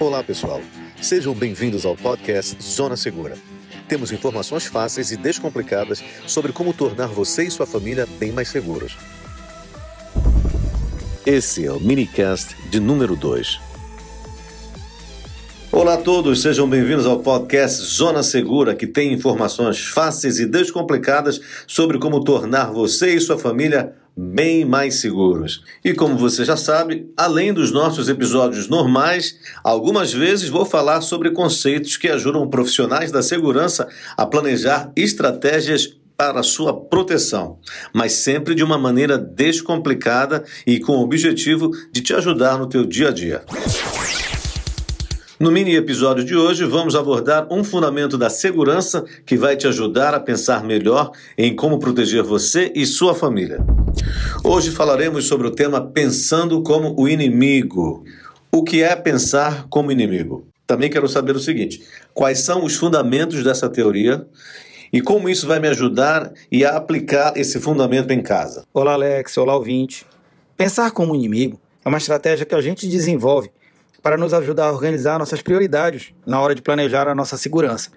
Olá, pessoal. Sejam bem-vindos ao podcast Zona Segura. Temos informações fáceis e descomplicadas sobre como tornar você e sua família bem mais seguros. Esse é o minicast de número 2. Olá a todos, sejam bem-vindos ao podcast Zona Segura, que tem informações fáceis e descomplicadas sobre como tornar você e sua família bem mais seguros. E como você já sabe, além dos nossos episódios normais, algumas vezes vou falar sobre conceitos que ajudam profissionais da segurança a planejar estratégias para sua proteção, mas sempre de uma maneira descomplicada e com o objetivo de te ajudar no teu dia a dia. No mini episódio de hoje, vamos abordar um fundamento da segurança que vai te ajudar a pensar melhor em como proteger você e sua família. Hoje falaremos sobre o tema Pensando como o inimigo. O que é pensar como inimigo? Também quero saber o seguinte: quais são os fundamentos dessa teoria e como isso vai me ajudar e a aplicar esse fundamento em casa? Olá, Alex. Olá, ouvinte. Pensar como inimigo é uma estratégia que a gente desenvolve para nos ajudar a organizar nossas prioridades na hora de planejar a nossa segurança.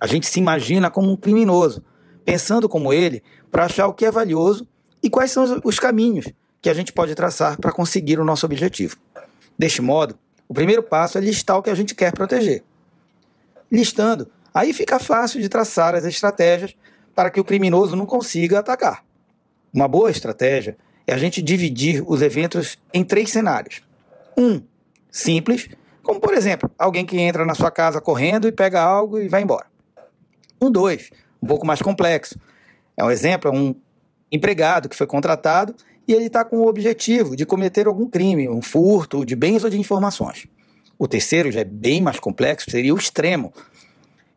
A gente se imagina como um criminoso, pensando como ele para achar o que é valioso e quais são os caminhos que a gente pode traçar para conseguir o nosso objetivo. Deste modo, o primeiro passo é listar o que a gente quer proteger. Listando, aí fica fácil de traçar as estratégias para que o criminoso não consiga atacar. Uma boa estratégia é a gente dividir os eventos em três cenários. Um, simples, como por exemplo, alguém que entra na sua casa correndo e pega algo e vai embora. Um dois, um pouco mais complexo. É um exemplo, é um empregado que foi contratado e ele está com o objetivo de cometer algum crime, um furto de bens ou de informações. O terceiro já é bem mais complexo, seria o extremo.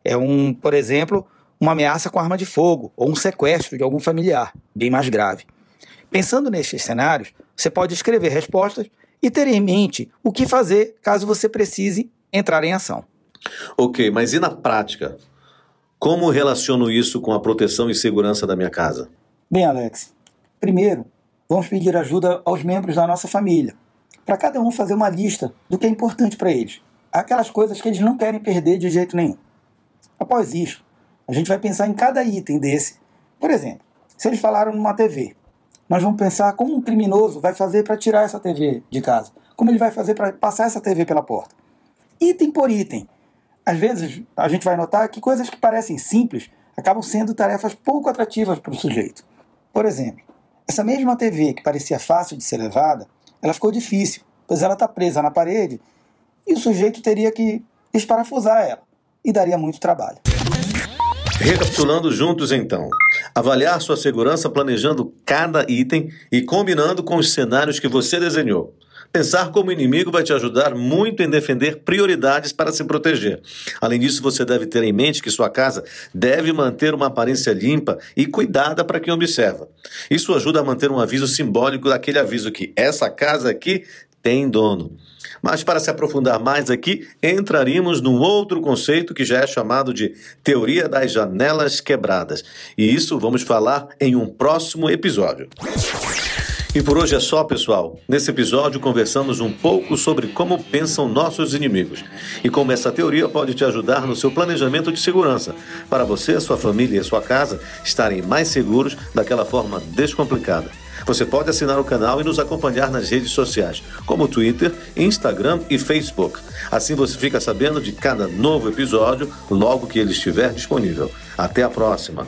É um, por exemplo, uma ameaça com arma de fogo ou um sequestro de algum familiar, bem mais grave. Pensando nestes cenários, você pode escrever respostas e ter em mente o que fazer caso você precise entrar em ação. Ok, mas e na prática? Como relaciono isso com a proteção e segurança da minha casa? Bem, Alex, primeiro, vamos pedir ajuda aos membros da nossa família, para cada um fazer uma lista do que é importante para eles, aquelas coisas que eles não querem perder de jeito nenhum. Após isso, a gente vai pensar em cada item desse. Por exemplo, se eles falaram numa TV, nós vamos pensar como um criminoso vai fazer para tirar essa TV de casa. Como ele vai fazer para passar essa TV pela porta. Item por item. Às vezes a gente vai notar que coisas que parecem simples acabam sendo tarefas pouco atrativas para o sujeito. Por exemplo, essa mesma TV que parecia fácil de ser levada, ela ficou difícil, pois ela está presa na parede e o sujeito teria que esparafusar ela e daria muito trabalho. Recapitulando juntos então. Avaliar sua segurança planejando cada item e combinando com os cenários que você desenhou. Pensar como inimigo vai te ajudar muito em defender prioridades para se proteger. Além disso, você deve ter em mente que sua casa deve manter uma aparência limpa e cuidada para quem observa. Isso ajuda a manter um aviso simbólico daquele aviso que essa casa aqui tem dono. Mas para se aprofundar mais aqui, entraríamos num outro conceito que já é chamado de teoria das janelas quebradas. E isso vamos falar em um próximo episódio. E por hoje é só, pessoal. Nesse episódio conversamos um pouco sobre como pensam nossos inimigos e como essa teoria pode te ajudar no seu planejamento de segurança, para você, sua família e sua casa estarem mais seguros daquela forma descomplicada. Você pode assinar o canal e nos acompanhar nas redes sociais, como Twitter, Instagram e Facebook. Assim você fica sabendo de cada novo episódio logo que ele estiver disponível. Até a próxima!